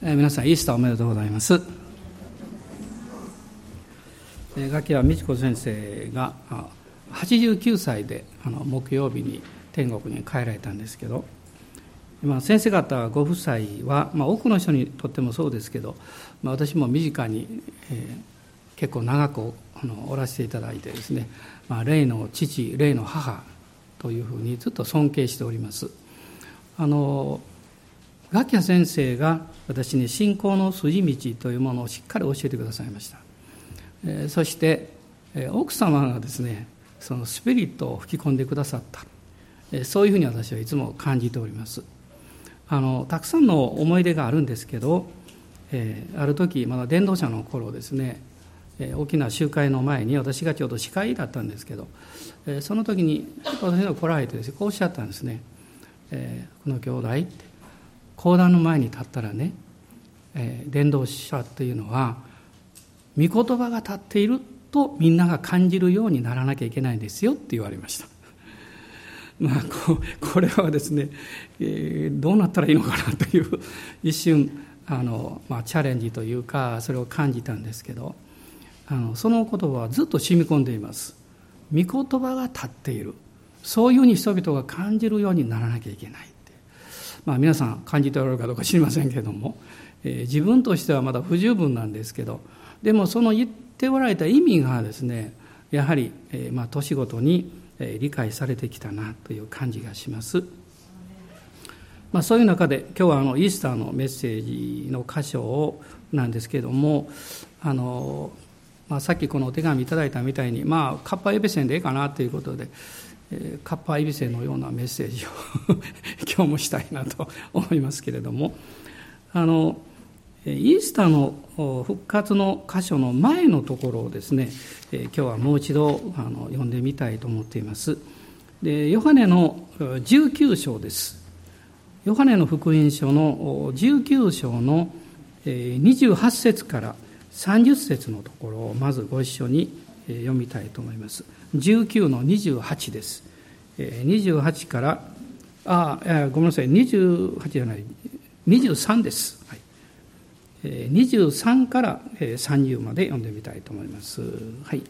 えー、皆さんイースターおめでとうございます。えー、ガキは美智子先生が89歳であの木曜日に天国に帰られたんですけど、今先生方ご夫妻は、まあ、多くの人にとってもそうですけど、まあ、私も身近に、えー、結構長くあのおらせていただいてですね、まあ、霊の父霊の母というふうにずっと尊敬しております。あのガキヤ先生が私に信仰の筋道というものをしっかり教えてくださいました、えー、そして、えー、奥様がですねそのスピリットを吹き込んでくださった、えー、そういうふうに私はいつも感じております。あのたくさんの思い出があるんですけど、えー、ある時まだ伝道者の頃ですね、えー、大きな集会の前に私がちょうど司会だったんですけど、えー、その時に私が来られてですねこうおっしゃったんですね「えー、この兄弟」って講談の前に立ったらね、えー、伝道者というのは御言葉が立っているとみんなが感じるようにならなきゃいけないんですよって言われました。まあ、ここれはですね、えー、どうなったらいいのかなという一瞬あの、まあ、チャレンジというかそれを感じたんですけどあのその言葉はずっと染み込んでいます。御言葉が立っているそういうふうに人々が感じるようにならなきゃいけない。まあ、皆さん感じておられるかどうか知りませんけれども、えー、自分としてはまだ不十分なんですけどでもその言っておられた意味がですねやはり、えー、まあ年ごとに理解されてきたなという感じがします。まあ、そういう中で今日はあのイースターのメッセージの箇所をなんですけれどもあの、まあ、さっきこのお手紙いただいたみたいに、まあ、カッパエベセンでいいかなということでカッパイビセのようなメッセージを 今日もしたいなと思いますけれども。あのイースターの復活の箇所の前のところをですね今日はもう一度あの読んでみたいと思っています。でヨハネの19章です。ヨハネの福音書の19章の28節から30節のところをまずご一緒に読みたいと思います。19の28です。28から、あ、ごめんなさい、28じゃない、23です。はい、23から30まで読んでみたいと思います。はい。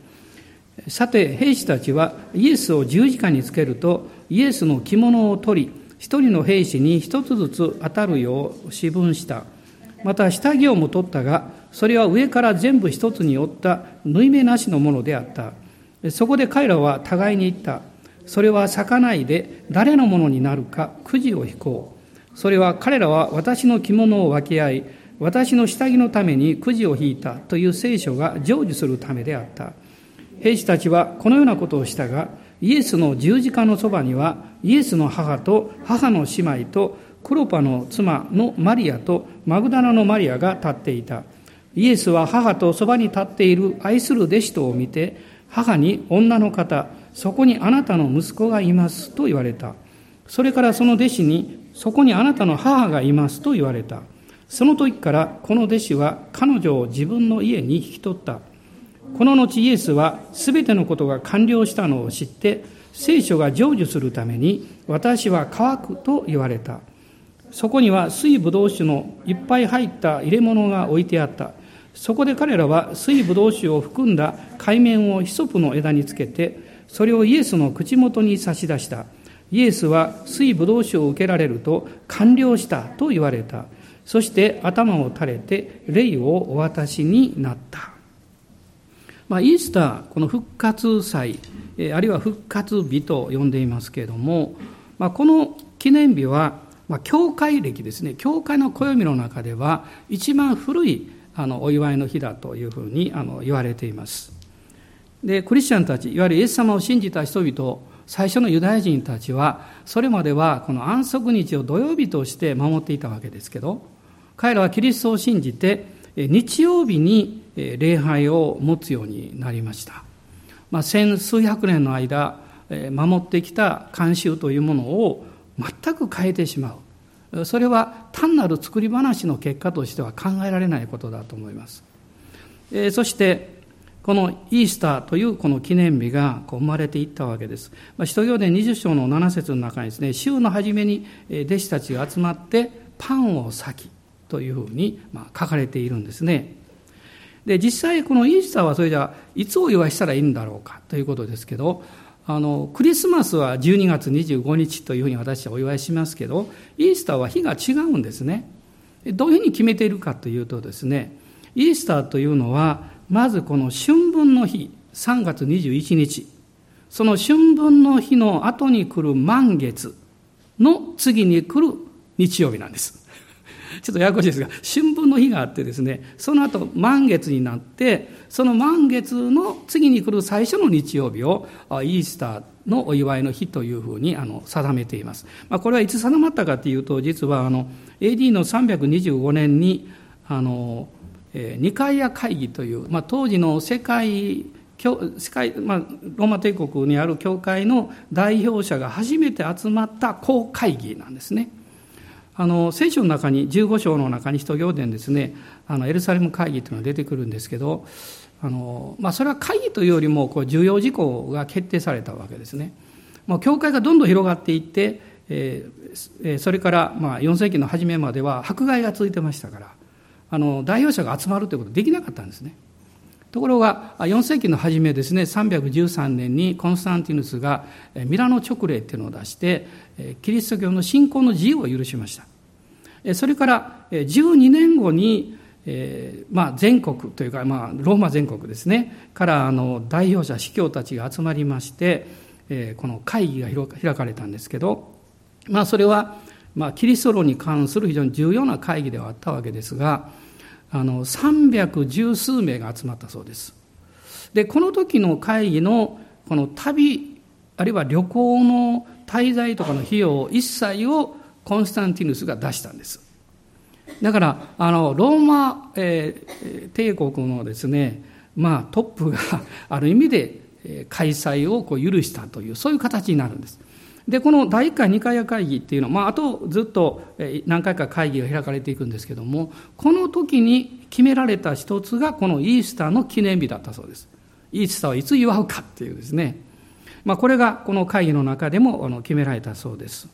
さて、兵士たちはイエスを十字架につけると、イエスの着物を取り、一人の兵士に一つずつ当たるよう私分した。また下着をも取ったが、それは上から全部一つに折った縫い目なしのものであった。そこで彼らは互いに言った。それは咲かないで誰のものになるかくじを引こう。それは彼らは私の着物を分け合い、私の下着のためにくじを引いたという聖書が成就するためであった。兵士たちはこのようなことをしたが、イエスの十字架のそばには、イエスの母と母の姉妹とクロパの妻のマリアとマグダラのマリアが立っていた。イエスは母とそばに立っている愛する弟子とを見て、母に女の方、そこにあなたの息子がいますと言われた。それからその弟子に、そこにあなたの母がいますと言われた。その時からこの弟子は彼女を自分の家に引き取った。この後イエスは全てのことが完了したのを知って、聖書が成就するために私は乾くと言われた。そこには水ぶどう酒のいっぱい入った入れ物が置いてあった。そこで彼らは水ぶどう酒を含んだ海面をヒソプの枝につけて、それをイエスの口元に差し出した。イエスは水ぶどう酒を受けられると完了したと言われた。そして頭を垂れて霊をお渡しになった。まあ、イースター、この復活祭、あるいは復活日と呼んでいますけれども、まあ、この記念日は、まあ、教会歴ですね、教会の暦の中では一番古いあのお祝いの日だというふうにあの言われています。でクリスチャンたちいわゆるイエス様を信じた人々最初のユダヤ人たちはそれまではこの安息日を土曜日として守っていたわけですけど彼らはキリストを信じて日曜日に礼拝を持つようになりました、まあ、千数百年の間守ってきた慣習というものを全く変えてしまうそれは単なる作り話の結果としては考えられないことだと思います。えそしてこのイースターというこの記念日がこう生まれていったわけです。まあ、使徒行伝20章の7節の中にですね、週の初めに弟子たちが集まってパンを裂き、というふうに、まあ、書かれているんですね。で実際このイースターはそれじゃいつお祝いしたらいいんだろうかということですけどあのクリスマスは12月25日というふうに私はお祝いしますけどイースターは日が違うんですね。どういうふうに決めているかというとですねイースターというのはまずこの春分の日3月21日その春分の日の後に来る満月の次に来る日曜日なんです。ちょっとややこしいですが、春分の日があってですね、その後満月になって、その満月の次に来る最初の日曜日をイースターのお祝いの日というふうにあの定めています。まあ、これはいつ定まったかというと、実はあの AD の325年に、あの、えー、ニカイア会議という、まあ、当時の世界世界、まあ、ローマ帝国にある教会の代表者が初めて集まった公会議なんですね。あの聖書の中に15章の中に使徒行伝ですねあのエルサレム会議というのが出てくるんですけどあの、まあ、それは会議というよりもこう重要事項が決定されたわけですね。まあ、教会がどんどん広がっていって、えー、それからまあ4世紀の初めまでは迫害が続いてましたからあの代表者が集まるということできなかったんですね。ところが4世紀の初めですね313年にコンスタンティヌスがミラノ直令っていうのを出してキリスト教の信仰の自由を許しました。それから12年後にまあ、全国というか、まあ、ローマ全国ですねからあの代表者司教たちが集まりましてこの会議が開かれたんですけど、まあ、それは、まあ、キリスト論に関する非常に重要な会議ではあったわけですがあの310数名が集まったそうです。でこの時の会議のこの旅あるいは旅行の滞在とかの費用一切をコンスタンティヌスが出したんです。だからあのローマ、えー、帝国のですね、まあ、トップがある意味で開催をこう許したというそういう形になるんです。でこの第1回2回会議っていうのは、まあ、あとずっと何回か会議が開かれていくんですけどもこの時に決められた一つがこのイースターの記念日だったそうです。イースターはいつ祝うかっていうですね、まあ、これがこの会議の中でも決められたそうです。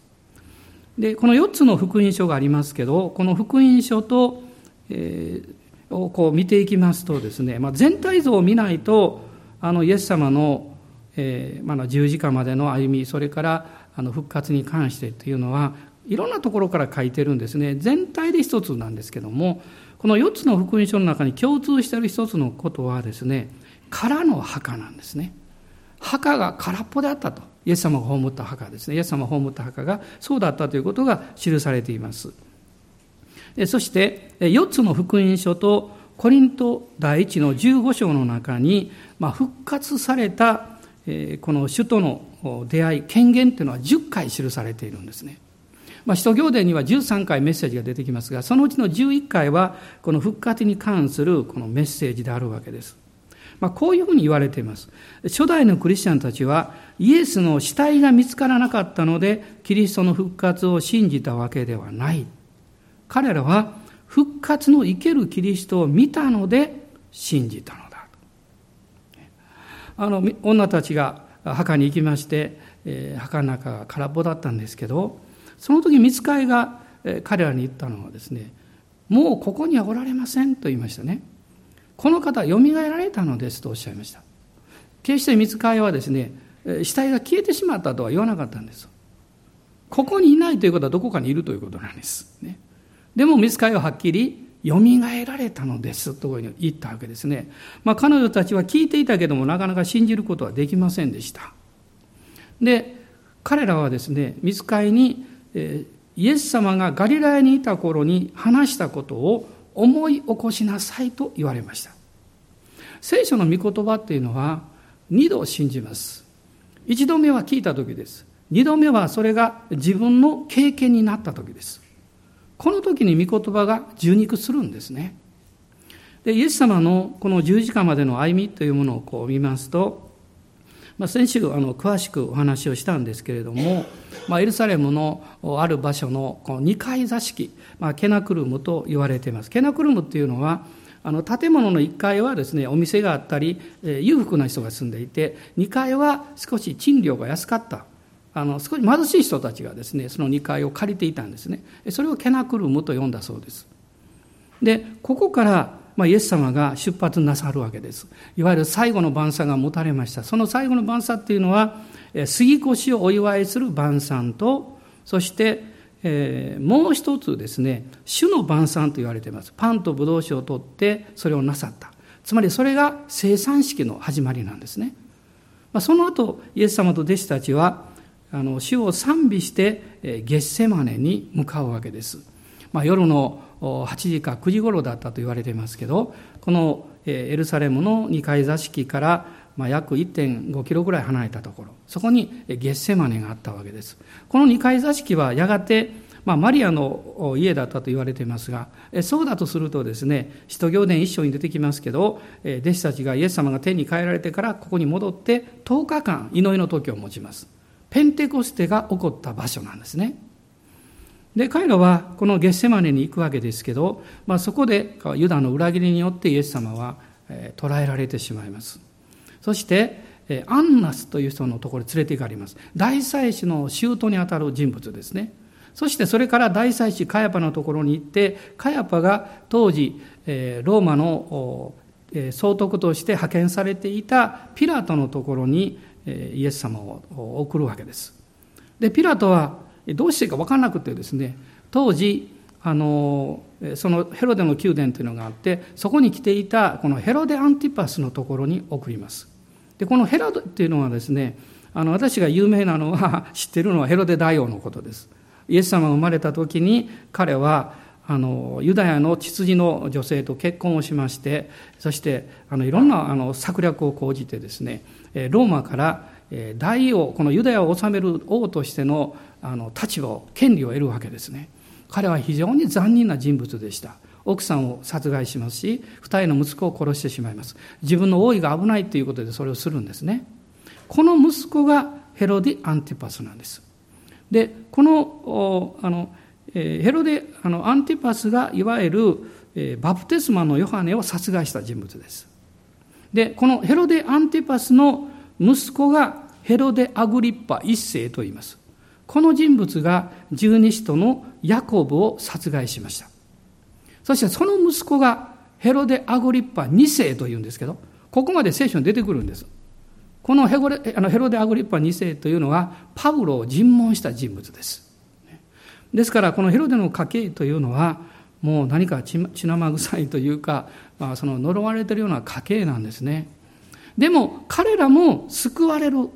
でこの4つの福音書がありますけどこの福音書と、えー、をこう見ていきますとですね、まあ、全体像を見ないとあのイエス様の、えーまあ、十字架までの歩みそれからあの復活に関してというのはいろんなところから書いてるんですね。全体で一つなんですけどもこの4つの福音書の中に共通している一つのことはですね空の墓なんですね。墓が空っぽであったと。イエス様が葬った墓ですね。イエス様が葬った墓がそうだったということが記されています。そして4つの福音書とコリント第一の15章の中に、まあ、復活されたこの首都の出会い権限というのは10回記されているんですね。まあ、使徒行伝には13回メッセージが出てきますがそのうちの11回はこの復活に関するこのメッセージであるわけです。まあ、こういうふうに言われています。初代のクリスチャンたちはイエスの死体が見つからなかったのでキリストの復活を信じたわけではない。彼らは復活の生けるキリストを見たので信じたの。あの女たちが墓に行きまして、えー、墓の中が空っぽだったんですけどその時見つかいが、え、彼らに言ったのはですねもうここにはおられませんと言いましたね。この方はよみがえられたのですとおっしゃいました。決して見つかいはですね死体が消えてしまったとは言わなかったんです。ここにいないということはどこかにいるということなんです、ね、でも見つかいははっきりよみがえられたのですと言ったわけですね。まあ、彼女たちは聞いていたけどもなかなか信じることはできませんでした。で彼らはですね見つかいに、えー、イエス様がガリラヤにいた頃に話したことを思い起こしなさいと言われました。聖書の御言葉っていうのは二度信じます。一度目は聞いた時です。二度目はそれが自分の経験になった時です。この時に御言葉が受肉するんですね。でイエス様のこの十字架までの歩みというものをこう見ますと、まあ、先週あの詳しくお話をしたんですけれども、まあ、エルサレムのある場所のこの2階座敷、まあ、ケナクルムと言われています。ケナクルムっていうのはあの建物の1階はですねお店があったり、えー、裕福な人が住んでいて2階は少し賃料が安かったあの少し貧しい人たちがですねその2階を借りていたんですねそれをケナクルムと呼んだそうですでここからまあ、イエス様が出発なさるわけです。いわゆる最後の晩餐が持たれました。その最後の晩餐っていうのは、杉越をお祝いする晩餐と、そして、えー、もう一つですね、主の晩餐と言われています。パンとブドウ酒を取ってそれをなさった。つまりそれが生産式の始まりなんですね。まあ、その後、イエス様と弟子たちは、あの主を賛美して、ゲッセマネに向かうわけです。まあ、夜の8時か9時頃だったと言われていますけどこのエルサレムの2階座敷からまあ約1.5キロぐらい離れたところそこにゲッセマネがあったわけですこの2階座敷はやがてまあ、マリアの家だったと言われていますがそうだとするとですね使徒行伝一章に出てきますけど弟子たちがイエス様が天に帰られてからここに戻って10日間祈りの時を持ちますペンテコステが起こった場所なんですね。で彼らはこのゲッセマネに行くわけですけど、まあ、そこでユダの裏切りによってイエス様は、捕らえられてしまいます。そして、アンナスという人のところに連れて行かれます。大祭司の舅にあたる人物ですね。そしてそれから大祭司カヤパのところに行ってカヤパが当時、ローマの総督として派遣されていたピラトのところにイエス様を送るわけです。でピラトはどうしていいか分からなくてですね当時あのそのヘロデの宮殿というのがあってそこに来ていたこのヘロデ・アンティパスのところに送ります。でこのヘロデっていうのはですねあの私が有名なのは知ってるのはヘロデ大王のことです。イエス様が生まれた時に彼はあのユダヤの血筋の女性と結婚をしましてそしてあのいろんなあの策略を講じてですねローマから大王このユダヤを治める王としてのあの立場権利を得るわけですね。彼は非常に残忍な人物でした。奥さんを殺害しますし二人の息子を殺してしまいます。自分の王位が危ないということでそれをするんですね。この息子がヘロディ・アンティパスなんです。でこのあのヘロデあのアンティパスがいわゆるバプテスマのヨハネを殺害した人物ですでこのヘロデ・アンティパスの息子がヘロデ・アグリッパ一世と言いますこの人物が十二使徒のヤコブを殺害しました。そしてその息子がヘロデ・アグリッパ2世というんですけど、ここまで聖書に出てくるんです。このヘロデ・アグリッパ2世というのは、パウロを尋問した人物です。ですから、このヘロデの家系というのは、もう何か血生臭いというか、まあ、その呪われているような家系なんですね。でも、彼らも救われる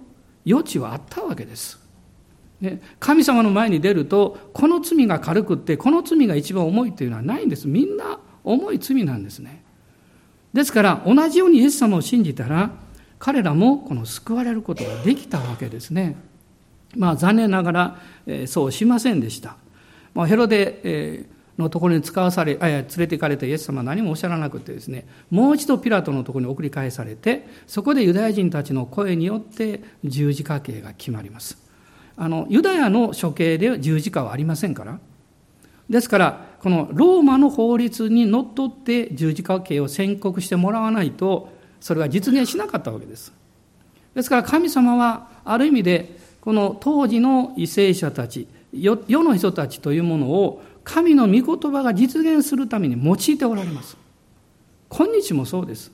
余地はあったわけです。神様の前に出るとこの罪が軽くってこの罪が一番重いというのはないんですみんな重い罪なんですねですから同じようにイエス様を信じたら彼らもこの救われることができたわけですねまあ残念ながら、そうしませんでした、まあ、ヘロデ、のところに使わされ、あや連れて行かれたイエス様は何もおっしゃらなくてですね、もう一度ピラトのところに送り返されて、そこでユダヤ人たちの声によって十字架刑が決まります。あのユダヤの処刑で十字架はありませんからですからこのローマの法律にのっとって十字架刑を宣告してもらわないとそれは実現しなかったわけですですから神様はある意味でこの当時の為政者たち世の人たちというものを神の御言葉が実現するために用いておられます今日もそうです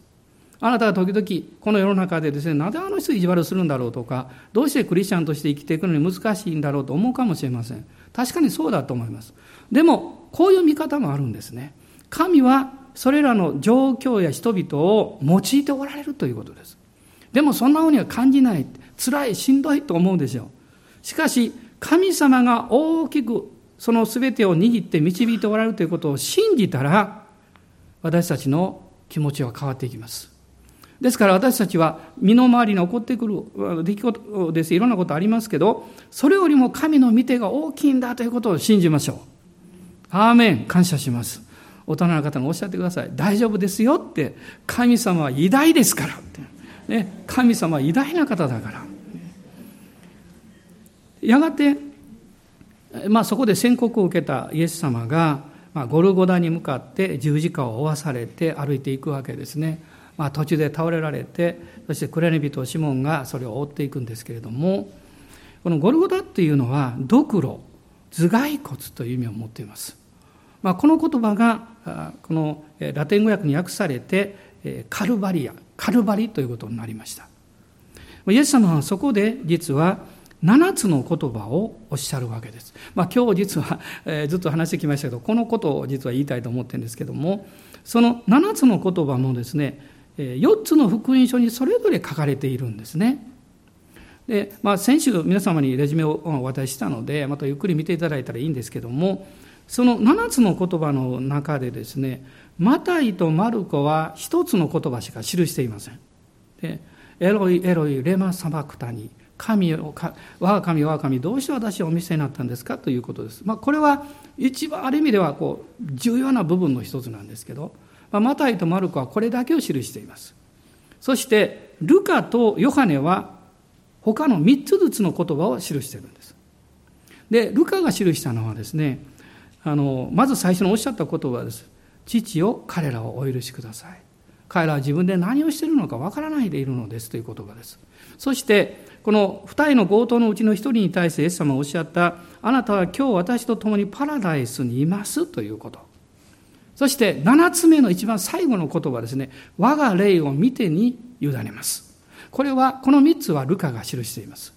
あなたが時々この世の中でですね、なぜあの人意地悪するんだろうとか、どうしてクリスチャンとして生きていくのに難しいんだろうと思うかもしれません。確かにそうだと思います。でも、こういう見方もあるんですね。神はそれらの状況や人々を用いておられるということです。でもそんなふうには感じない。辛い、しんどいと思うでしょう。しかし、神様が大きくその全てを握って導いておられるということを信じたら、私たちの気持ちは変わっていきます。ですから私たちは身の回りに起こってくる出来事です。いろんなことありますけど、それよりも神の見てが大きいんだということを信じましょう。アーメン。感謝します。大人の方がおっしゃってください。大丈夫ですよって。神様は偉大ですから。ね、神様は偉大な方だから。やがて、まあそこで宣告を受けたイエス様が、まあ、ゴルゴダに向かって十字架を負わされて歩いていくわけですね。まあ、途中で倒れられてそしてクレネ人シモンがそれを追っていくんですけれどもこのゴルゴダっていうのはドクロ頭蓋骨という意味を持っていますまあ、この言葉がこのラテン語訳に訳されてカルバリアカルバリということになりましたイエス様はそこで実は7つの言葉をおっしゃるわけです。まあ、今日実は、えー、ずっと話してきましたけどこのことを実は言いたいと思ってるんですけどもその7つの言葉もですね4つの福音書にそれぞれ書かれているんですね。で、まあ、先週皆様にレジュメをお渡ししたのでまたゆっくり見ていただいたらいいんですけどもその7つの言葉の中でですねマタイとマルコは1つの言葉しか記していません。でエロイエロイレマサバクタニ神を我が神我が神どうして私はお見せになったんですか？ということです。まあ、これは一番ある意味ではこう重要な部分の一つなんですけど、まあ、マタイとマルコはこれだけを記しています。そしてルカとヨハネは他の3つずつの言葉を記しているんです。で、ルカが記したのはですね、あの、まず最初におっしゃった言葉です。父よ、彼らをお許しください。彼らは自分で何をしているのかわからないでいるのですという言葉です。そして、この二人の強盗のうちの一人に対してイエス様がおっしゃった、あなたは今日私と共にパラダイスにいますということ。そして七つ目の一番最後の言葉ですね。我が霊を見てに委ねます。これは、この3つはルカが記しています。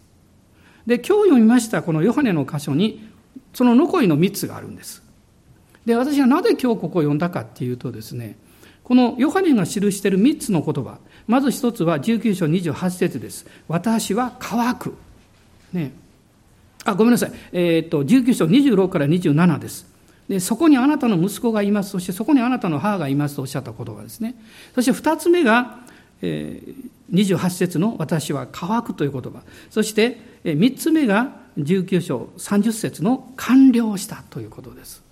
で、今日読みましたこのヨハネの箇所に、その残りの3つがあるんです。で、私はなぜ今日ここを読んだかっていうとですね、このヨハネが記している3つの言葉、まず1つは19章28節です。私は乾く。ね。あ、ごめんなさい。えっ、と、19章26から27です。で、そこにあなたの息子がいます。そしてそこにあなたの母がいますとおっしゃった言葉ですね。そして2つ目が、えー、28節の私は乾くという言葉。そして3つ目が19章30節の完了したということです。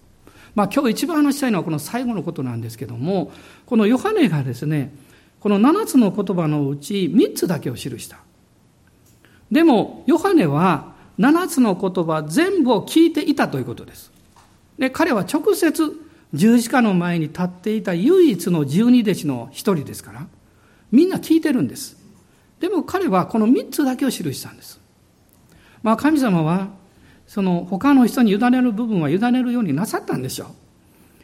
まあ今日一番話したいのはこの最後のことなんですけども、このヨハネがですね、この7つの言葉のうち3つだけを記した。でも、ヨハネは7つの言葉全部を聞いていたということです。で、彼は直接十字架の前に立っていた唯一の十二弟子の一人ですから、みんな聞いてるんです。でも彼はこの3つだけを記したんです。まあ神様は、その他の人に委ねる部分は委ねるようになさったんでしょう。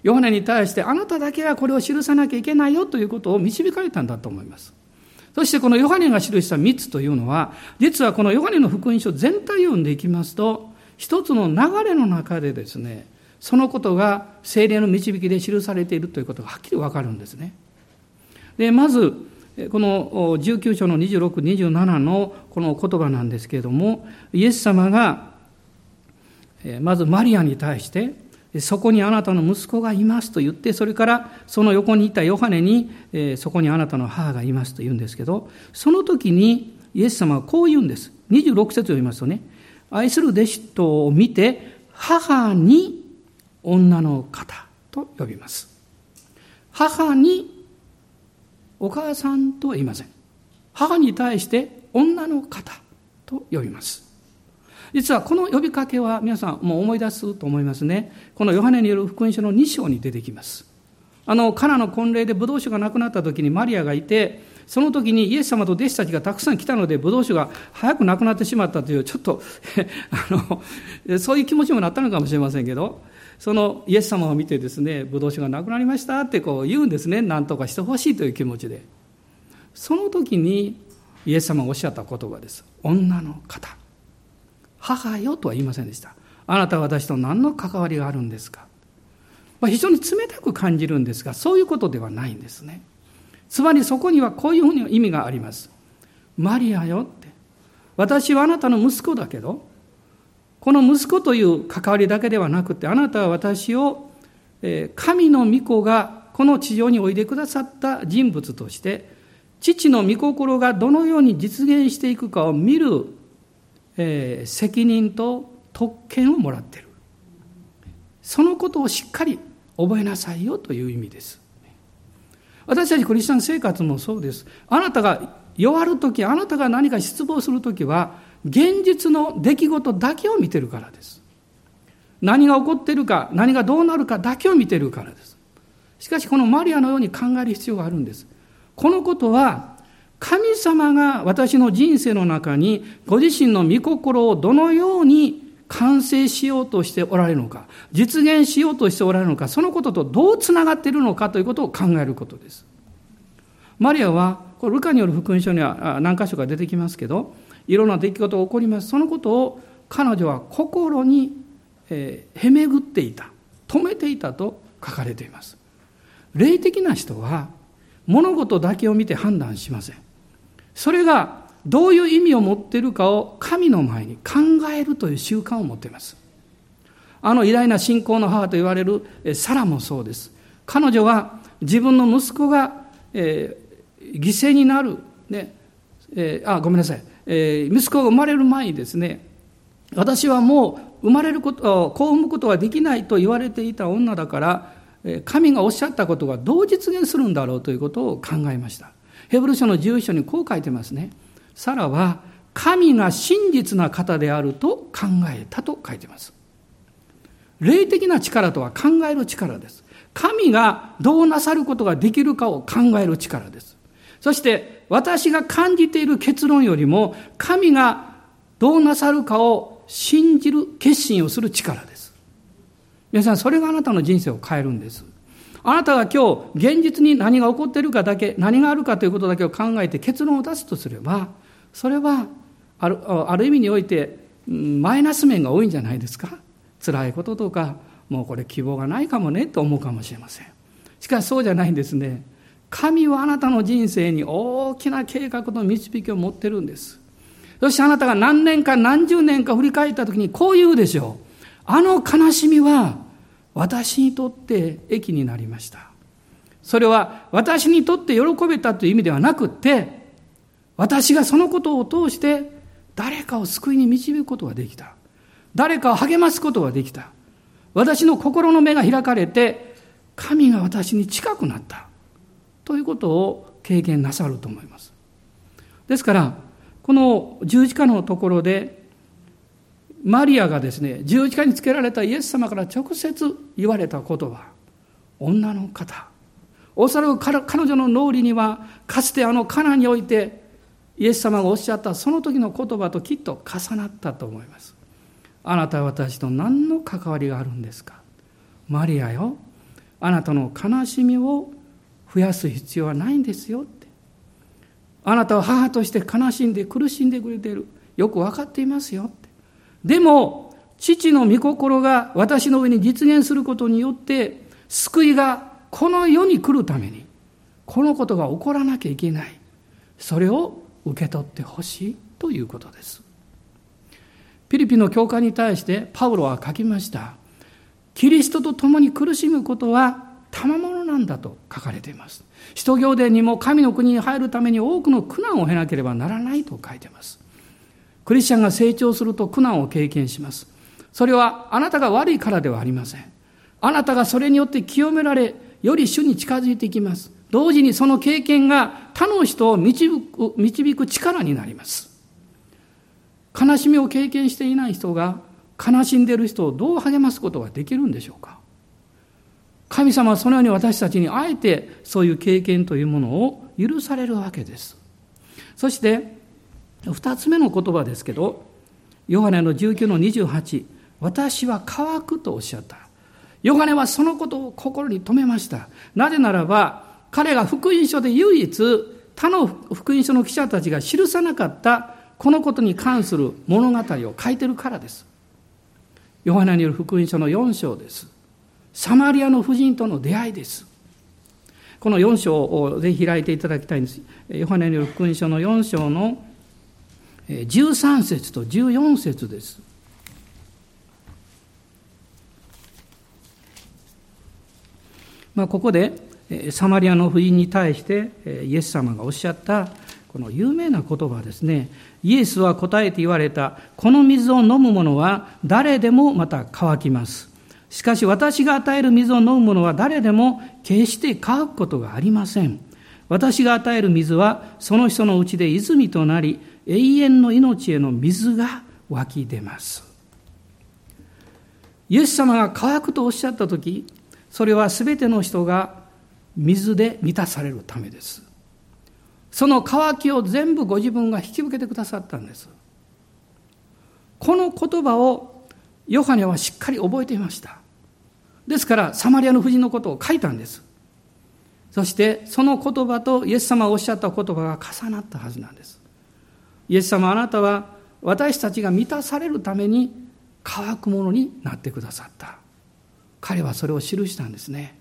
ヨハネに対してあなただけはこれを記さなきゃいけないよということを導かれたんだと思います。そしてこのヨハネが記した3つというのは、実はこのヨハネの福音書全体を読んでいきますと、一つの流れの中でですね、そのことが精霊の導きで記されているということがはっきりわかるんですね。で、まず、この19章の26、27のこの言葉なんですけれども、イエス様が、まずマリアに対して、そこにあなたの息子がいますと言って、それからその横にいたヨハネに、そこにあなたの母がいますと言うんですけど、その時にイエス様はこう言うんです。26節を読みますとね、愛する弟子とを見て、母に女の方と呼びます。母にお母さんとは言いません。母に対して女の方と呼びます。実はこの呼びかけは皆さんもう思い出すと思いますね。このヨハネによる福音書の2章に出てきます。あの、カナの婚礼でブドウ酒がなくなった時にマリアがいて、その時にイエス様と弟子たちがたくさん来たので、ブドウ酒が早くなくなってしまったという、ちょっと あの、そういう気持ちもなったのかもしれませんけど、そのイエス様を見てですね、ブドウ酒がなくなりましたってこう言うんですね。何とかしてほしいという気持ちで。その時にイエス様がおっしゃった言葉です。女の方。母よとは言いませんでした。あなたは私と何の関わりがあるんですか、まあ、非常に冷たく感じるんですが、そういうことではないんですね。つまりそこにはこういうふうに意味があります。マリアよって。私はあなたの息子だけど、この息子という関わりだけではなくて、あなたは私を、え神の御子がこの地上においでくださった人物として、父の御心がどのように実現していくかを見る、えー、責任と特権をもらっている。そのことをしっかり覚えなさいよという意味です。私たちクリスチャン生活もそうです。あなたが弱るとき、あなたが何か失望するときは、現実の出来事だけを見てるからです。何が起こってるか、何がどうなるかだけを見てるからです。しかしこのマリアのように考える必要があるんです。このことは、神様が私の人生の中にご自身の御心をどのように完成しようとしておられるのか、実現しようとしておられるのか、そのこととどうつながっているのかということを考えることです。マリアは、これルカによる福音書には何箇所か出てきますけど、いろんな出来事が起こります。そのことを彼女は心に、えー、へめぐっていた、止めていたと書かれています。霊的な人は物事だけを見て判断しません。それがどういう意味を持っているかを神の前に考えるという習慣を持っています。あの偉大な信仰の母と言われるサラもそうです。彼女は自分の息子が、えー、犠牲になる、ねえー、あごめんなさい、えー、息子が生まれる前にですね私はもう生まれること子を産むことはできないと言われていた女だから神がおっしゃったことがどう実現するんだろうということを考えましたヘブル書の11章にこう書いてますね。サラは神が真実な方であると考えたと書いてます。霊的な力とは考える力です。神がどうなさることができるかを考える力です。そして私が感じている結論よりも神がどうなさるかを信じる決心をする力です。皆さんそれがあなたの人生を変えるんです。あなたが今日現実に何が起こっているかだけ何があるかということだけを考えて結論を出すとすればそれはあるある意味においてマイナス面が多いんじゃないですか？辛いこととかもうこれ希望がないかもねと思うかもしれません。しかしそうじゃないんですね。神はあなたの人生に大きな計画の導きを持ってるんです。そしてあなたが何年か何十年か振り返った時にこう言うでしょう。あの悲しみは私にとって益になりましたそれは私にとって喜べたという意味ではなくて私がそのことを通して誰かを救いに導くことができた。誰かを励ますことができた。私の心の目が開かれて、神が私に近くなった。ということを経験なさると思います。ですから、この十字架のところで、マリアがですね、十字架につけられたイエス様から直接言われた言葉、女の方。おそらく彼女の脳裏には、かつてあのカナにおいてイエス様がおっしゃったその時の言葉ときっと重なったと思います。あなたは私と何の関わりがあるんですか？マリアよ、あなたの悲しみを増やす必要はないんですよって。あなたは母として悲しんで苦しんでくれている。よく分かっていますよ。でも、父の御心が私の上に実現することによって、救いがこの世に来るために、このことが起こらなきゃいけない。それを受け取ってほしいということです。ピリピの教会に対してパウロは書きました。キリストと共に苦しむことは賜物なんだと書かれています。使徒行伝にも神の国に入るために多くの苦難を経なければならないと書いています。クリスチャンが成長すると苦難を経験します。それはあなたが悪いからではありません。あなたがそれによって清められ、より主に近づいていきます。同時にその経験が他の人を導く導く力になります。悲しみを経験していない人が悲しんでいる人をどう励ますことができるんでしょうか神様はそのように私たちにあえてそういう経験というものを許されるわけです。そして二つ目の言葉ですけどヨハネの19の28私は乾くとおっしゃった。ヨハネはそのことを心に留めました。なぜならば彼が福音書で唯一他の福音書の記者たちが記さなかったこのことに関する物語を書いてるからです。ヨハネによる福音書の4章です。サマリアの夫人との出会いです。この4章をぜひ開いていただきたいんです。ヨハネによる福音書の4章の13節と14節です。まあ、ここでサマリアの夫人に対してイエス様がおっしゃったこの有名な言葉ですね。イエスは答えて言われた、この水を飲む者は誰でもまた乾きます。しかし私が与える水を飲む者は誰でも決して乾くことがありません。私が与える水はその人のうちで泉となり、永遠の命への水が湧き出ます。イエス様が乾くとおっしゃったとき、それはすべての人が水で満たされるためです。その渇きを全部ご自分が引き受けてくださったんです。この言葉をヨハネはしっかり覚えていました。ですから、サマリアの夫人のことを書いたんです。そして、その言葉とイエス様がおっしゃった言葉が重なったはずなんです。イエス様あなたは私たちが満たされるために乾くものになってくださった。彼はそれを記したんですね。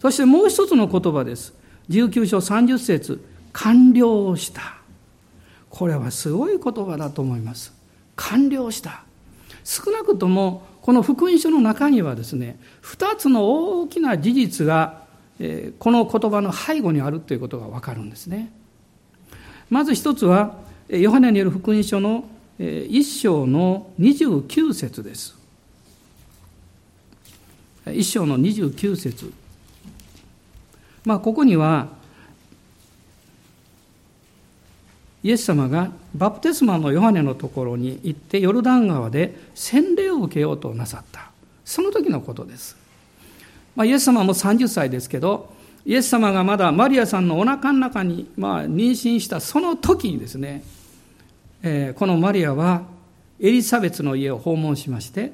そしてもう一つの言葉です。19章30節完了した。これはすごい言葉だと思います。完了した。少なくともこの福音書の中にはですね、二つの大きな事実が、この言葉の背後にあるということがわかるんですね。まず一つは、ヨハネによる福音書の一章の29節です。一章の29節まあ、ここには、イエス様がバプテスマのヨハネのところに行ってヨルダン川で洗礼を受けようとなさった。その時のことです。まあ、イエス様も30歳ですけど、イエス様がまだマリアさんのお腹の中に、まあ、妊娠したその時にですね、えー、このマリアはエリザベツの家を訪問しまして、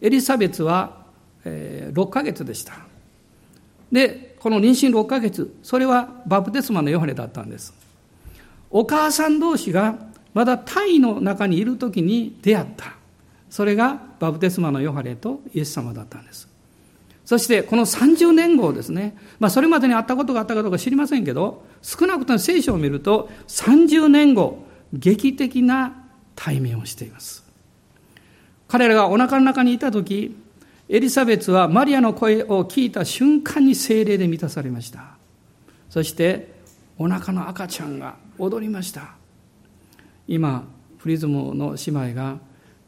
エリザベツは、えー、6ヶ月でした。で、この妊娠6ヶ月、それはバプテスマのヨハネだったんです。お母さん同士がまだ胎の中にいる時に出会った。それがバプテスマのヨハネとイエス様だったんです。そしてこの30年後ですね、まあそれまでにあったことがあったかどうか知りませんけど、少なくとも聖書を見ると30年後、劇的な対面をしています。彼らがお腹の中にいた時、エリザベツはマリアの声を聞いた瞬間に精霊で満たされました。そしてお腹の赤ちゃんが踊りました今プリズムの姉妹が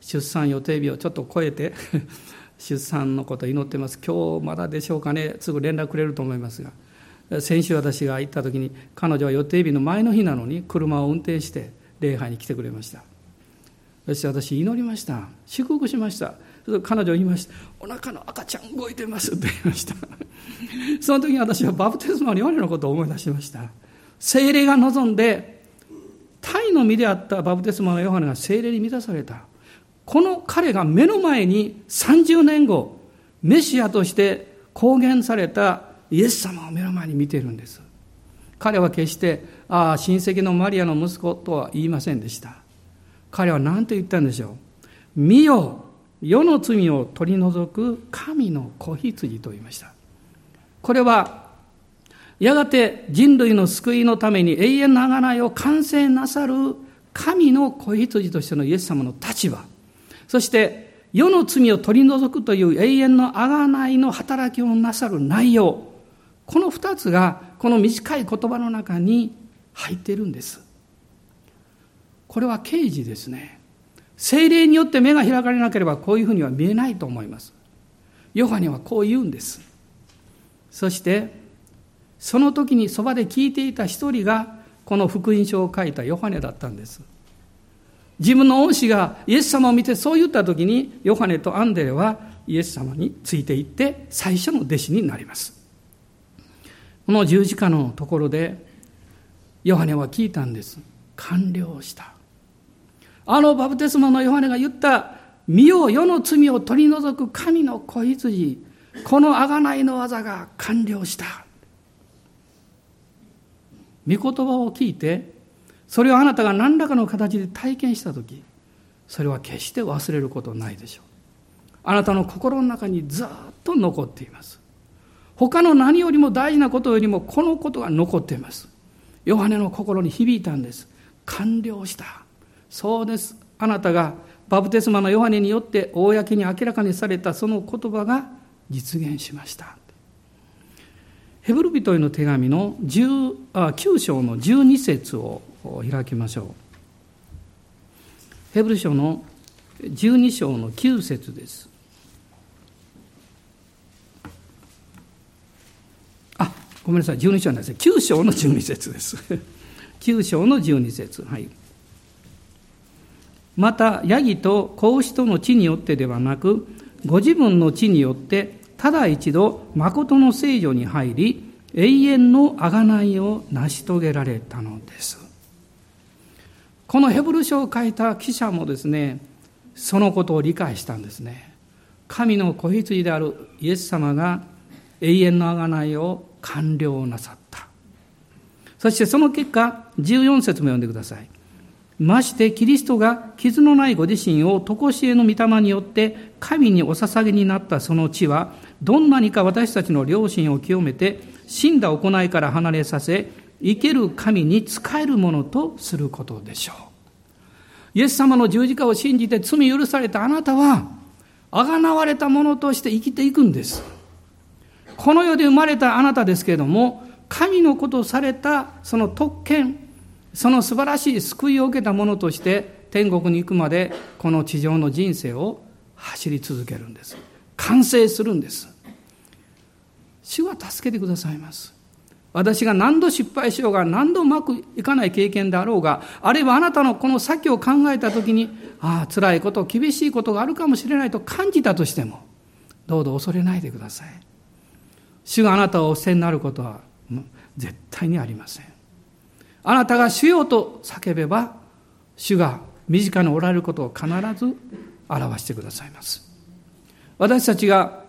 出産予定日をちょっと超えて出産のこと祈ってます。今日まだでしょうかね。すぐ連絡くれると思いますが。先週私が行った時に彼女は予定日の前の日なのに車を運転して礼拝に来てくれました。そして私祈りました。祝福しました。彼女言いました。お腹の赤ちゃん動いてますって言いました。その時に私はバプテスマのヨハネのことを思い出しました。精霊が望んで、タイの身であったバプテスマのヨハネが精霊に満たされた。この彼が目の前に30年後、メシアとして公言されたイエス様を目の前に見ているんです。彼は決して、ああ、親戚のマリアの息子とは言いませんでした。彼は何と言ったんでしょう。見よ、世の罪を取り除く神の子羊と言いました。これはやがて人類の救いのために永遠の贖いを完成なさる神の子羊としてのイエス様の立場、そして世の罪を取り除くという永遠の贖いの働きをなさる内容、この二つがこの短い言葉の中に入っているんです。これは刑事ですね。精霊によって目が開かれなければこういうふうには見えないと思います。ヨハネはこう言うんです。そしてその時にそばで聞いていた一人がこの福音書を書いたヨハネだったんです。自分の恩師がイエス様を見てそう言った時にヨハネとアンデレはイエス様についていって最初の弟子になります。この十字架のところでヨハネは聞いたんです。完了した。あのバプテスマのヨハネが言った身を世の罪を取り除く神の子羊この贖いの技が完了した。御言葉を聞いて、それをあなたが何らかの形で体験したとき、それは決して忘れることないでしょう。あなたの心の中にずっと残っています。他の何よりも大事なことよりもこのことが残っています。ヨハネの心に響いたんです。完了した。そうです。あなたがバプテスマのヨハネによって公に明らかにされたその言葉が実現しました。ヘブル人への手紙の9章の12節を開きましょう。ヘブル書の12章の9節です。あ、ごめんなさい、12章なんですね。9章の12節です。9章の12節はい。また、ヤギと子牛との地によってではなく、ご自分の地によってただ一度誠の聖女に入り永遠の贖いを成し遂げられたのですこのヘブル書を書いた記者もですねそのことを理解したんですね神の子羊であるイエス様が永遠の贖いを完了なさった。そしてその結果、14節も読んでください。ましてキリストが傷のないご自身を常しえの御霊によって神にお捧げになったその地はどんなにか私たちの良心を清めて死んだ行いから離れさせ生ける神に仕えるものとすることでしょう。イエス様の十字架を信じて罪許されたあなたは贖われたものとして生きていくんです。この世で生まれたあなたですけれども神のことされたその特権その素晴らしい救いを受けたものとして天国に行くまでこの地上の人生を走り続けるんです。完成するんです。主は助けてくださいます。私が何度失敗しようが何度うまくいかない経験であろうがあるいはあなたのこの先を考えた時にああ辛いこと厳しいことがあるかもしれないと感じたとしてもどうぞ恐れないでください主があなたをお捨てになることは絶対にありませんあなたが主よと叫べば、主が身近におられることを必ず表してくださいます。私たちが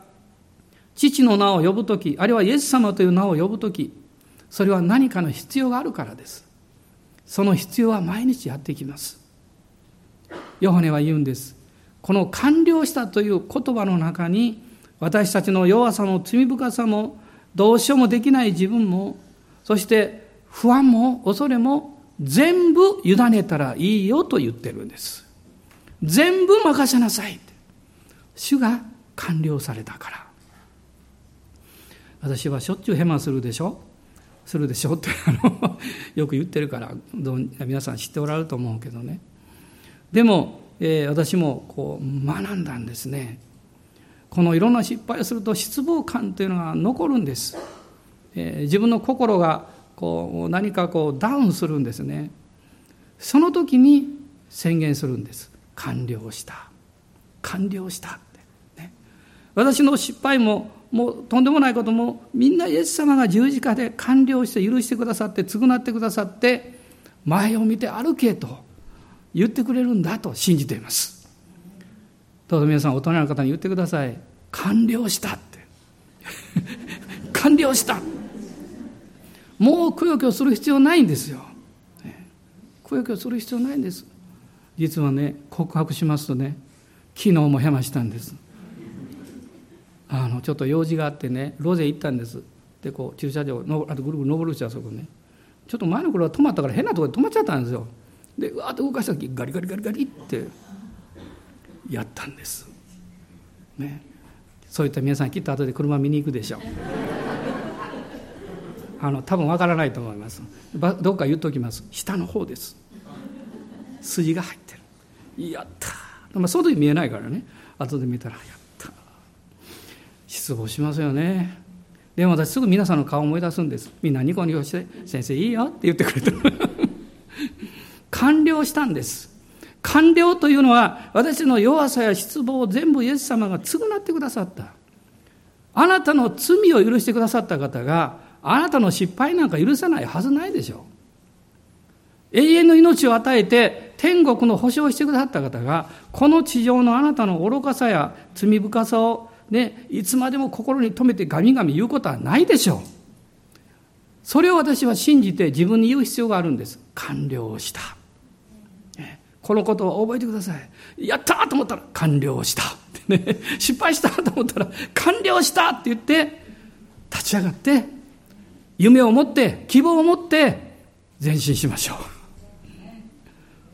父の名を呼ぶとき、あるいはイエス様という名を呼ぶとき、それは何かの必要があるからです。その必要は毎日やってきます。ヨハネは言うんです。この完了したという言葉の中に、私たちの弱さも罪深さも、どうしようもできない自分も、そして不安も恐れも全部委ねたらいいよと言ってるんです。全部任せなさい。主が完了されたから。私はしょっちゅうヘマするでしょするでしょ？って あのよく言ってるからどう皆さん知っておられると思うけどね。でも、えー、私もこう学んだんですね。このいろんな失敗をすると失望感というのが残るんです。えー、自分の心がこう何かこうダウンするんですねその時に宣言するんです完了した完了したって、ね、私の失敗ももうとんでもないこともみんなイエス様が十字架で完了して許してくださって償ってくださって前を見て歩けと言ってくれるんだと信じていますどうぞ皆さん大人の方に言ってください完了したって 完了したもうくよくよする必要ないんですよ。くよくよする必要ないんです。実はね、告白しますとね、昨日もヘマしたんです。あの、ちょっと用事があってね、ロゼ行ったんです。で、こう、駐車場の、あとぐるぐる登るしあそこね。ちょっと前の頃は止まったから変なとこで止まっちゃったんですよ。で、うわーっと動かした時、ガリガリガリガリってやったんです。ね。そういった皆さんきっと後で車見に行くでしょう。あの多分わからないと思いますどっか言っておきます下の方です筋が入ってるやったまあその時見えないからね後で見たらやった失望しますよね。でも私すぐ皆さんの顔を思い出すんですみんなニコニコして「先生いいよ」って言ってくれた。完了したんです。完了というのは私の弱さや失望を全部イエス様が償ってくださった。あなたの罪を許してくださった方があなたの失敗なんか許さないはずないでしょう。永遠の命を与えて天国の保証をしてくださった方が、この地上のあなたの愚かさや罪深さをね、いつまでも心に留めてガミガミ言うことはないでしょう。それを私は信じて自分に言う必要があるんです。完了した。このことを覚えてください。やったと思ったら完了した。ね、失敗したと思ったら完了したって言って立ち上がって夢を持って希望を持って前進しましょ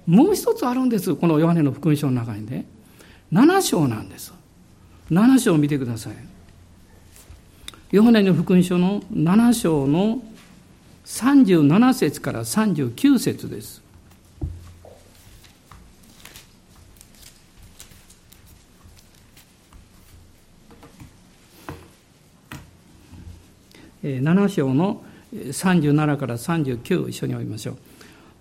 うもう一つあるんですこのヨハネの福音書の中にね7章なんです7章を見てくださいヨハネの福音書の7章の37節から39節です7章の37から39一緒に読みましょう。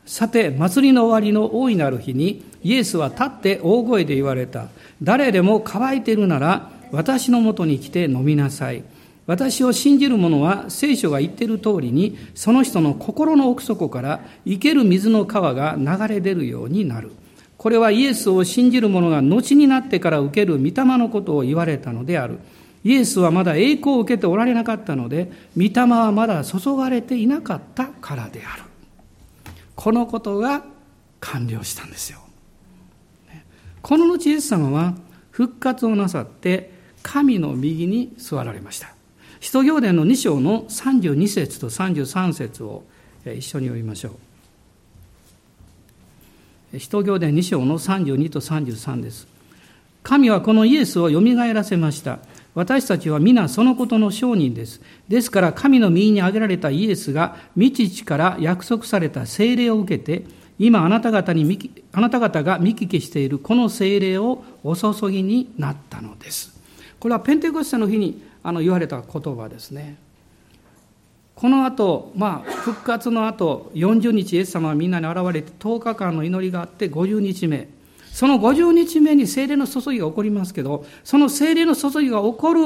さて、祭りの終わりの大いなる日に、イエスは立って大声で言われた。誰でも乾いているなら、私のもとに来て飲みなさい。私を信じる者は聖書が言っている通りに、その人の心の奥底から生ける水の川が流れ出るようになる。これはイエスを信じる者が後になってから受ける御霊のことを言われたのである。イエスはまだ栄光を受けておられなかったので、御霊はまだ注がれていなかったからである。このことが完了したんですよ。この後イエス様は復活をなさって神の右に座られました。使徒行伝の2章の32節と33節を一緒に読みましょう。使徒行伝2章の32と33です。神はこのイエスをよみがえらせました。私たちは皆そのことの証人です。ですから神の右に挙げられたイエスが未知から約束された聖霊を受けて、今あなた方にあなた方が見聞きしているこの聖霊をお注ぎになったのです。これはペンテコステの日にあの言われた言葉ですね。この後、まあ、復活の後、40日イエス様はみんなに現れて10日間の祈りがあって50日目。その50日目に精霊の注ぎが起こりますけど、その精霊の注ぎが起こる、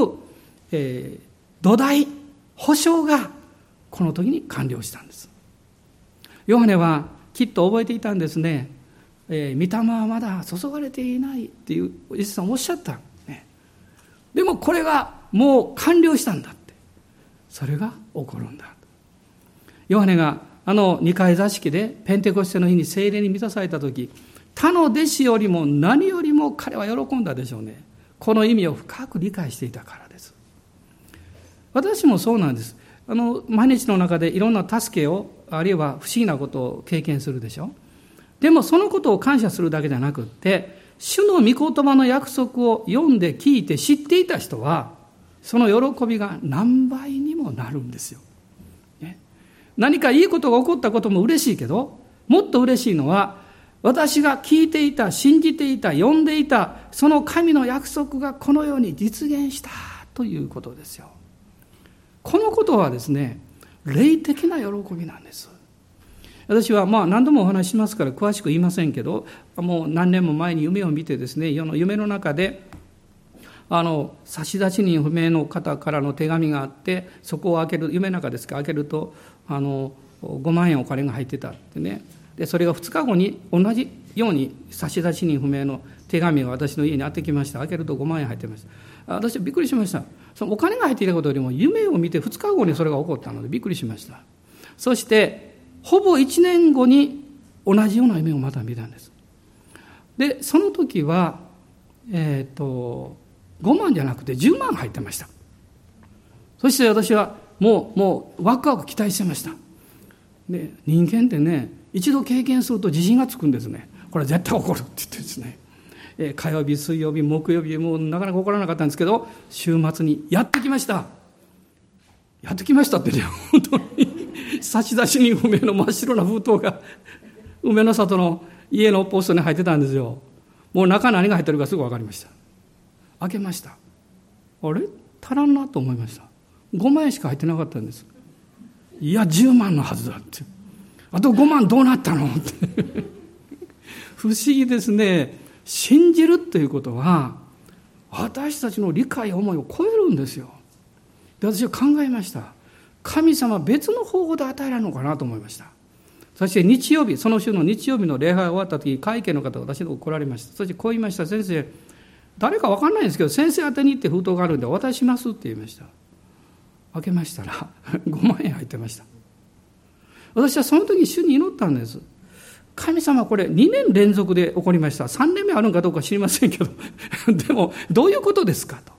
えー、土台、保証がこの時に完了したんです。ヨハネはきっと覚えていたんですね。えー、御霊はまだ注がれていないっていうイエスさんおっしゃった。ね、でもこれがもう完了したんだって。それが起こるんだヨハネがあの二階座敷でペンテコステの日に精霊に満たされた時他の弟子よりも何よりも彼は喜んだでしょうねこの意味を深く理解していたからです私もそうなんですあの毎日の中でいろんな助けをあるいは不思議なことを経験するでしょ？でもそのことを感謝するだけじゃなくって主の御言葉の約束を読んで聞いて知っていた人はその喜びが何倍にもなるんですよ。ね、何かいいことが起こったことも嬉しいけど、もっと嬉しいのは、私が聞いていた、信じていた、読んでいた、その神の約束がこのように実現したということですよ。このことはですね、霊的な喜びなんです。私はまあ何度もお話ししますから詳しく言いませんけど、もう何年も前に夢を見てですね、夢の中であの差出人不明の方からの手紙があってそこを開ける夢の中ですか開けるとあの5万円お金が入ってたってね。でそれが2日後に同じように差出人不明の手紙が私の家にやってきました。開けると5万円入ってました私はびっくりしました。そのお金が入っていたことよりも夢を見て2日後にそれが起こったのでびっくりしました。そしてほぼ1年後に同じような夢をまた見たんです。でその時はえっ、ー、と5万じゃなくて10万入ってました。そして私はもうもうワクワク期待してました。で人間ってね一度経験すると自信がつくんですね。これ絶対起こるって言ってですね。火曜日水曜日木曜日もうなかなか起こらなかったんですけど週末にやってきました。やってきましたってね本当に。差し出人不明の真っ白な封筒が梅の里の家のポストに入ってたんですよ。もう中何が入ってるかすぐ分かりました。開けました。あれ？足らんなと思いました。5万円しか入ってなかったんです。いや10万のはずだって。あと5万どうなったのって。不思議ですね。信じるということは私たちの理解思いを超えるんですよ。で私は考えました。神様別の方法で与えられるのかなと思いました。そして日曜日その週の日曜日の礼拝が終わった時会計の方私のとこ来られました。そしてこう言いました。先生誰か分かんないんですけど先生宛てに行って封筒があるんでお渡ししますって言いました。開けましたら 5万円入ってました。私はその時に主に祈ったんです。神様これ2年連続で起こりました。3年目あるんかどうか知りませんけど。でもどういうことですかと。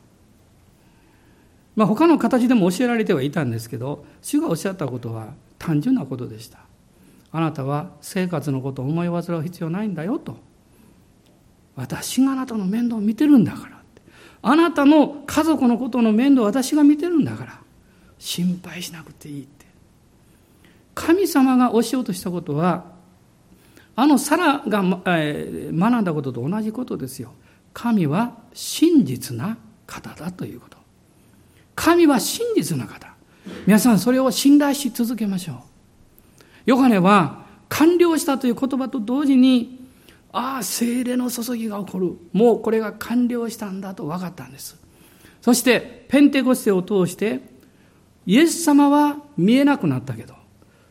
まあ他の形でも教えられてはいたんですけど主がおっしゃったことは単純なことでした。あなたは生活のことを思い煩う必要ないんだよと。私があなたの面倒を見てるんだからあなたの家族のことの面倒を私が見てるんだから。心配しなくていいって。神様がおっしようとしたことはあのサラが、学んだことと同じことですよ神は真実な方だということ神は真実な方皆さんそれを信頼し続けましょうヨハネは完了したという言葉と同時にああ、精霊の注ぎが起こる。もうこれが完了したんだと分かったんです。そして、ペンテコステを通して、イエス様は見えなくなったけど、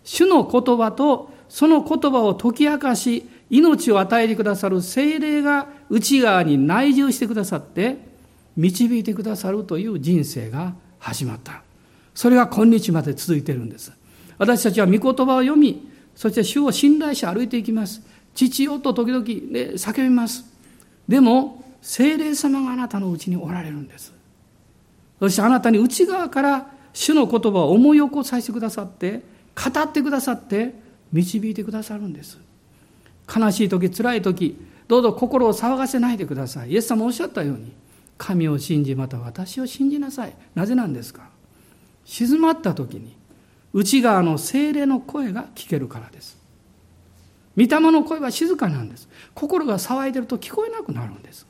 主の言葉とその言葉を解き明かし、命を与えてくださる精霊が内側に内住してくださって導いてくださるという人生が始まった。それが今日まで続いているんです。私たちは御言葉を読み、そして主を信頼して歩いていきます。父よと時々、ね、叫びます。でも、精霊様があなたのうちにおられるんです。そしてあなたに内側から主の言葉を思い起こさせてくださって、語ってくださって、導いてくださるんです。悲しい時、辛い時、どうぞ心を騒がせないでください。イエス様おっしゃったように、神を信じ、また私を信じなさい。なぜなんですか？静まった時に、内側の精霊の声が聞けるからです。御霊の声は静かなんです。心が騒いでると聞こえなくなるんです。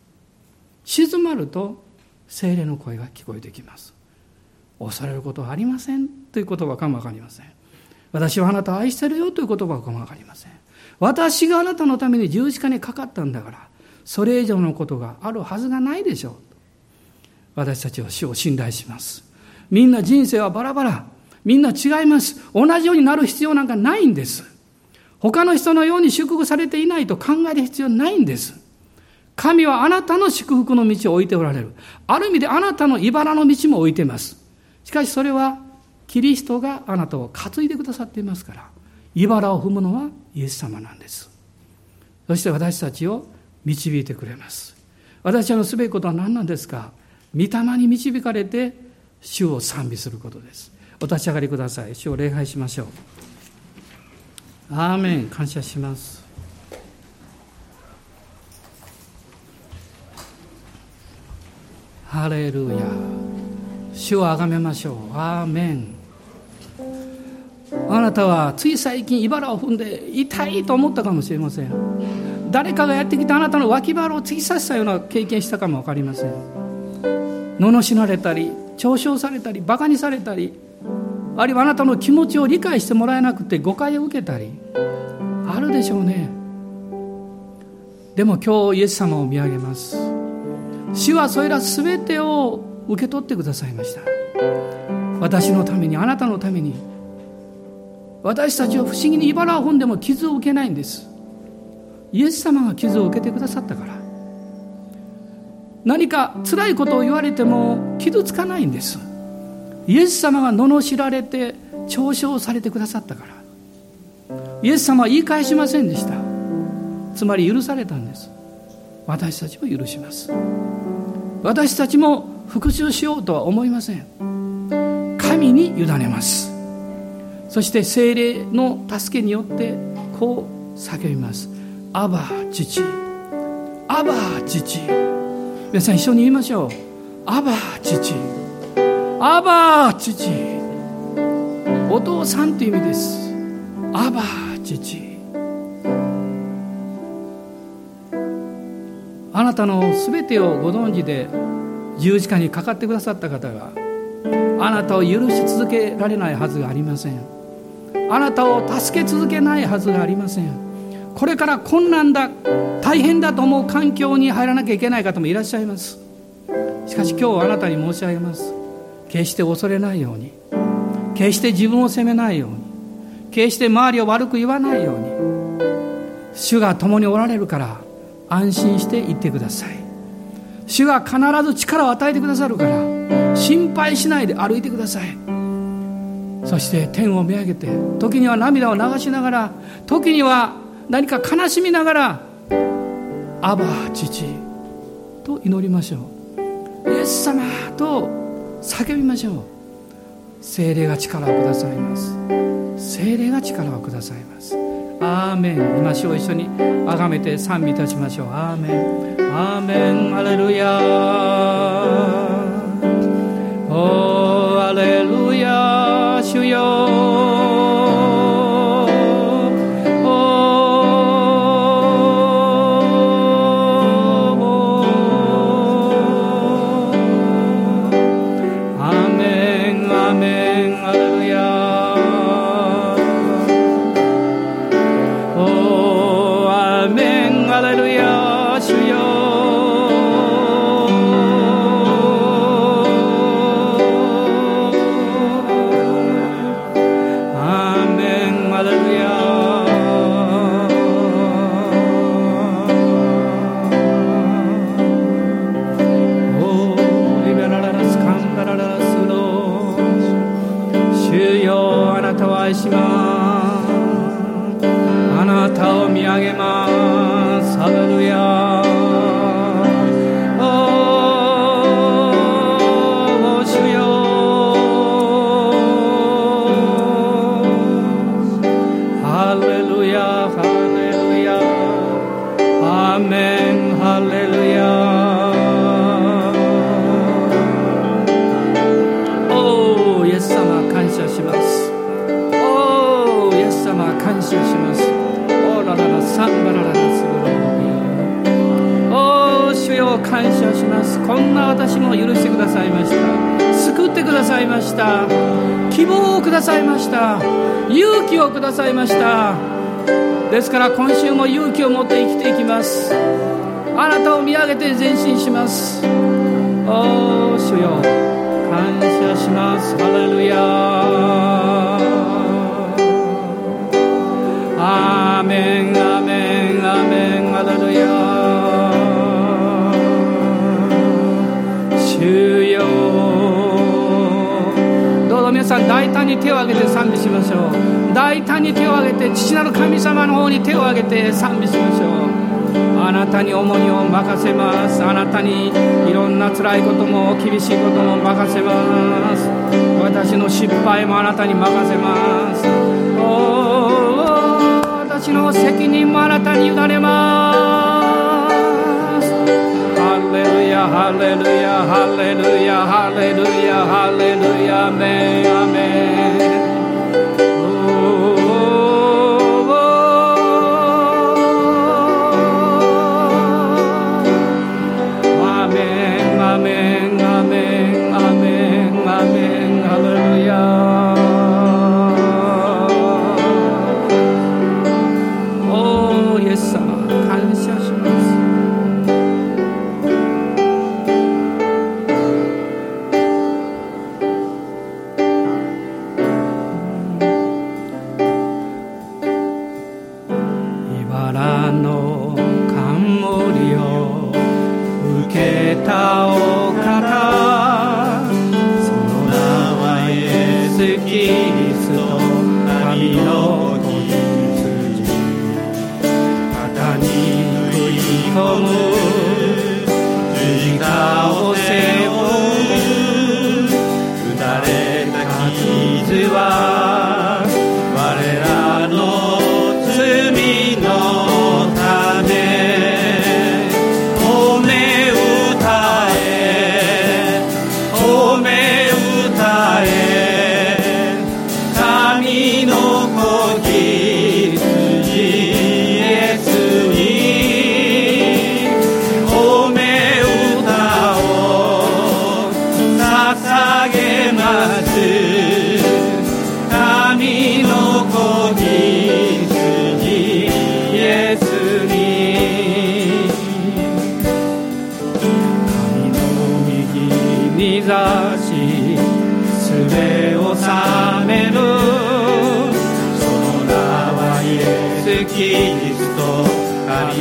静まると精霊の声が聞こえてきます。恐れることはありませんという言葉かもわかりません。私はあなたを愛してるよという言葉かもわかりません。私があなたのために十字架にかかったんだから、それ以上のことがあるはずがないでしょう。私たちは主を信頼します。みんな人生はバラバラ。みんな違います。同じようになる必要なんかないんです。他の人のように祝福されていないと考える必要ないんです。神はあなたの祝福の道を置いておられる。ある意味であなたの茨の道も置いています。しかしそれはキリストがあなたを担いでくださっていますから、茨を踏むのはイエス様なんです。そして私たちを導いてくれます。私たちのすべきことは何なんですか？御霊に導かれて主を賛美することです。お立ち上がりください。主を礼拝しましょう。アーメン感謝します。ハレルヤ主をあがめましょう。アーメン。あなたはつい最近茨を踏んで痛いと思ったかもしれません。誰かがやってきてあなたの脇腹を突き刺したような経験したかも分かりません。罵られたり嘲笑されたりバカにされたりあるいはあなたの気持ちを理解してもらえなくて誤解を受けたりあるでしょうね。でも今日イエス様を見上げます。主はそれら全てを受け取ってくださいました。私のためにあなたのために私たちは不思議に茨を踏んでも傷を受けないんです。イエス様が傷を受けてくださったから。何か辛いことを言われても傷つかないんです。イエス様が罵られて嘲笑されてくださったから。イエス様は言い返しませんでした。つまり許されたんです。私たちも許します。私たちも復讐しようとは思いません。神に委ねます。そして精霊の助けによってこう叫びます「アバ父。アバ父」皆さん一緒に言いましょう「アバ父。アバ父」お父さんという意味です「アバ父」あなたの全てをご存知で十字架にかかってくださった方があなたを許し続けられないはずがありません。あなたを助け続けないはずがありません。これから困難だ大変だと思う環境に入らなきゃいけない方もいらっしゃいます。しかし今日あなたに申し上げます。決して恐れないように。決して自分を責めないように。決して周りを悪く言わないように。主が共におられるから安心して行ってください。主が必ず力を与えてくださるから心配しないで歩いてください。そして天を見上げて時には涙を流しながら時には何か悲しみながら「アバ父」と祈りましょう。イエス様と叫びましょう。精霊が力をくださいます。精霊が力をくださいます。アーメン今主を一緒にあがめて賛美いたしましょうアーメンアーメンアレルヤおアレルヤ主よ apenas 厳しいことも任せます。私の失敗もあなたに任せます。私の責任もあなたに委ねます。ハレルヤハレルヤハレルヤハレルヤハレルヤ。アメアメン。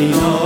Señor.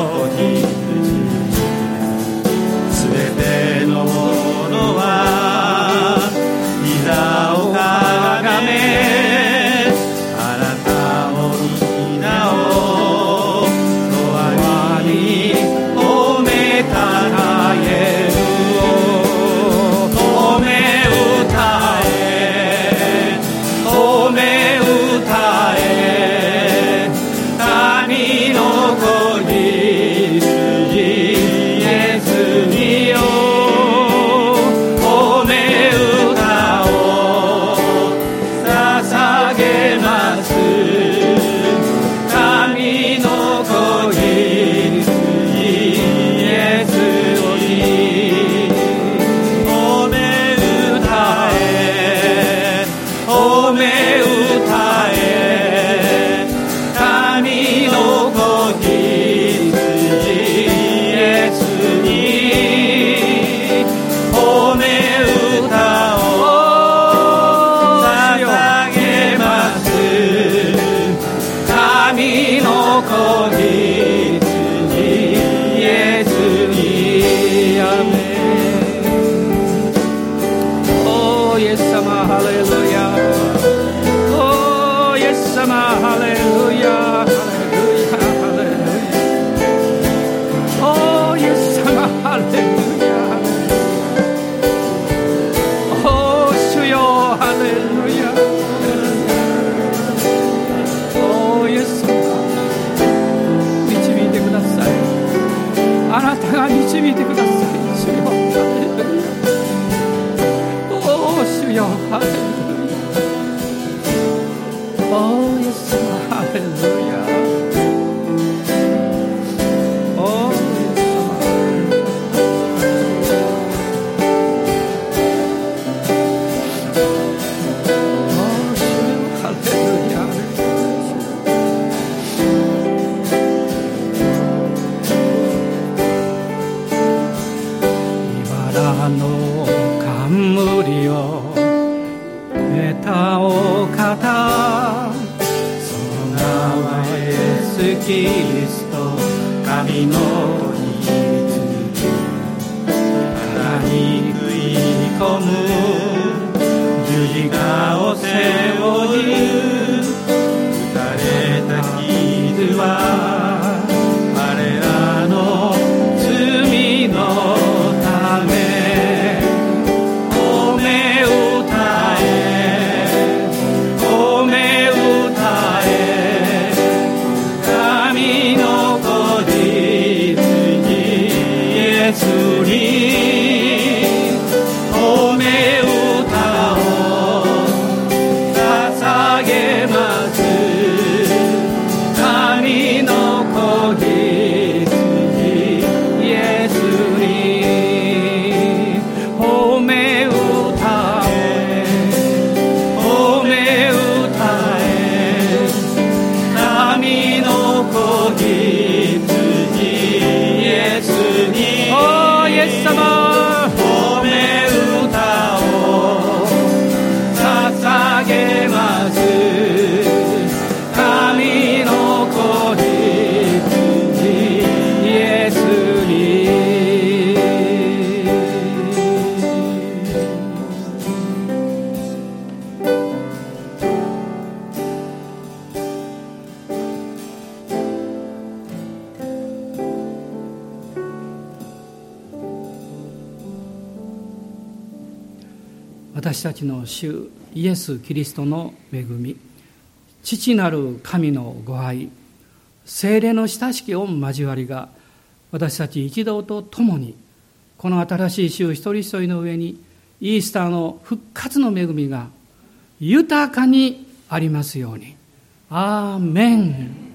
ス・キリストの恵み父なる神のご愛精霊の親しき御交わりが私たち一同と共にこの新しい週一人一人の上にイースターの復活の恵みが豊かにありますように。アーメン